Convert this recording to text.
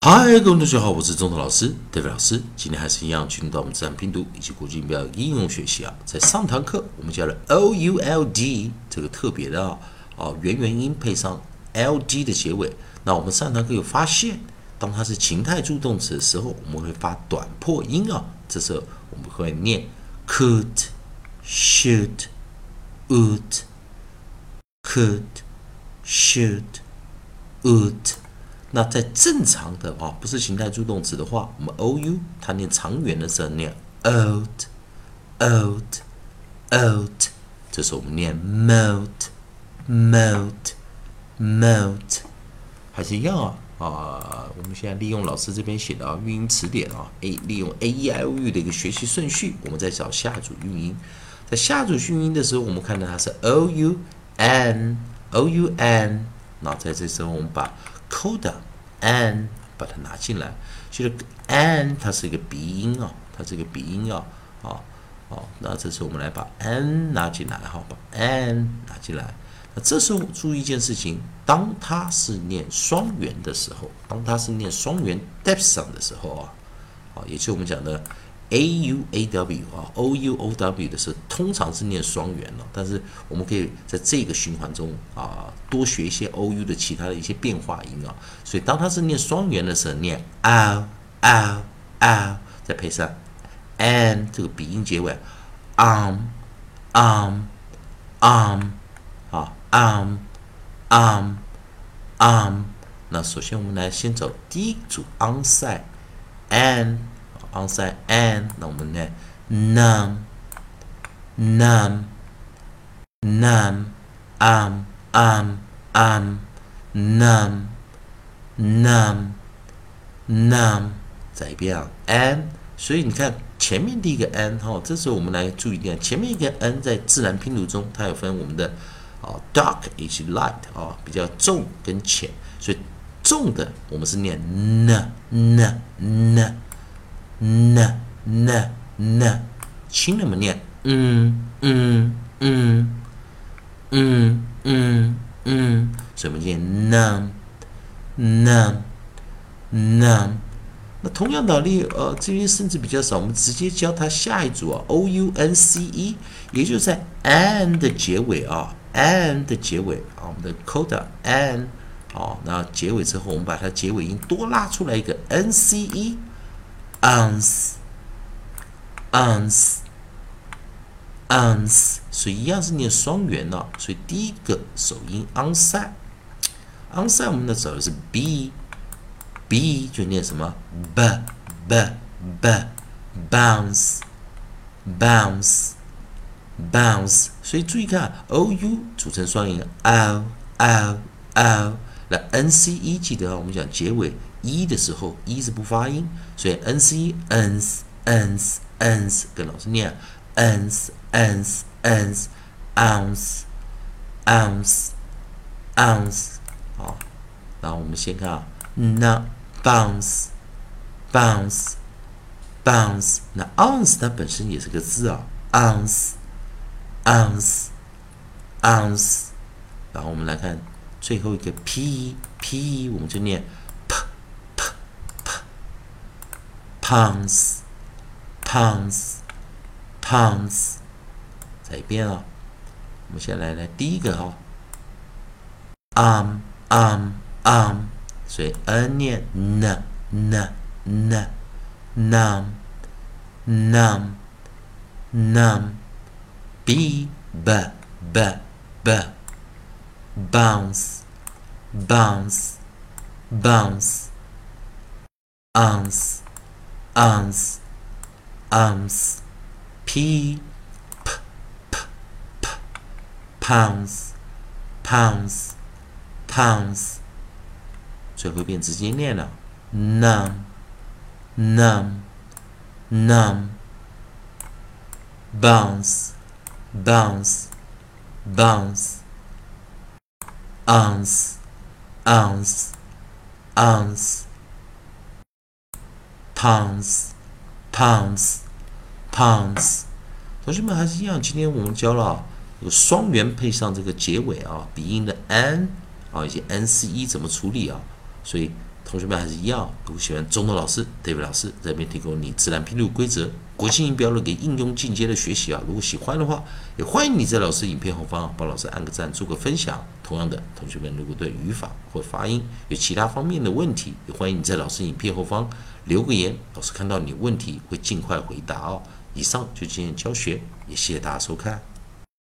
嗨，各位同学好，我是中头老师，David 老师。今天还是一样进入到我们自然拼读以及国际音标应用学习啊。在上堂课我们教了 O U L D 这个特别的啊，啊元元音配上 L D 的结尾。那我们上堂课有发现，当它是情态助动词的时候，我们会发短破音啊。这时候我们会念 could、should、would、could、should、would。那在正常的啊，不是形态助动词的话，我们 o u 它念长元的时候念 old，old，old，这时候我们念 molt，molt，molt，还是一样啊啊！我们现在利用老师这边写的啊韵音词典啊，a 利用 a e i o u 的一个学习顺序，我们在找下组韵音，在下组韵音的时候，我们看到它是 o u n，o u n，那在这时候我们把 coda an 把它拿进来，其实 an 它是一个鼻音啊，它是一个鼻音啊，啊，哦，那这次我们来把 an 拿进来哈，把 an 拿进来。那这时候注意一件事情，当它是念双元的时候，当它是念双元 depth 上的时候啊，啊，也就是我们讲的。A u a w 啊，o u o w 的时候，通常是念双元了。但是我们可以在这个循环中啊，多学一些 o u 的其他的一些变化音啊。所以当它是念双元的时候，念 ow ow ow，再配上 an 这个鼻音结尾，um um um 啊 um um um。那首先我们来先走第一组 onside an。Onside n，那我们呢？num num num um um um num num num，再一遍啊，n。所以你看前面第一个 n 哈，这时候我们来注意一点，前面一个 n 在自然拼读中，它有分我们的啊 dark 以及 light 啊，比较重跟浅，所以重的我们是念 n n n。N n n，轻的么念，嗯嗯嗯嗯嗯嗯，所以我们念 n n n。那同样道理，呃，这边甚至比较少，我们直接教它下一组啊，o u n c e，也就是在 n 的结尾啊，n 的结尾啊，我们的 coda an，好，那结尾之后，我们把它结尾音多拉出来一个 n c e。Ounce ounce ounce，所以一样是念双元的。所以第一个首音 onside onside，我们的走的是 b b 就念什么 b b b bounce bounce bounce。所以注意看 o u 组成双音 o o o，那 n c e 记得，我们讲结尾。一的时候，一是不发音，所以 n c n s n s n s 跟老师念 ens ens ens ounce ounce ounce 好，然后我们先看啊，那 bounce bounce bounce 那 ounce 它本身也是个字啊，ounce ounce ounce，然后我们来看最后一个 p p，我们就念。Pounds pounds pounds，再一遍啊！我们先来来第一个哈，arm arm arm，所以 n 念 n n n num num num b b b b bounce bounce bounce ounce ounce, ounce, p, p, p, p, pounds, pounds, pounds，最后一遍直接念了，num, num, num, bounce, bounce, bounce, ounce, ounce, ounce。 Pounds, pounds, pounds。同学们还是一样，今天我们教了有双元配上这个结尾啊，鼻音的 n 啊以及 n c e 怎么处理啊，所以同学们还是一样，如果喜欢中的老师，David 老师这边提供你自然拼读规则、国际音标的给应用进阶的学习啊。如果喜欢的话，也欢迎你在老师影片后方帮老师按个赞，做个分享。同样的，同学们如果对语法或发音有其他方面的问题，也欢迎你在老师影片后方留个言，老师看到你问题会尽快回答哦。以上就今天教学，也谢谢大家收看。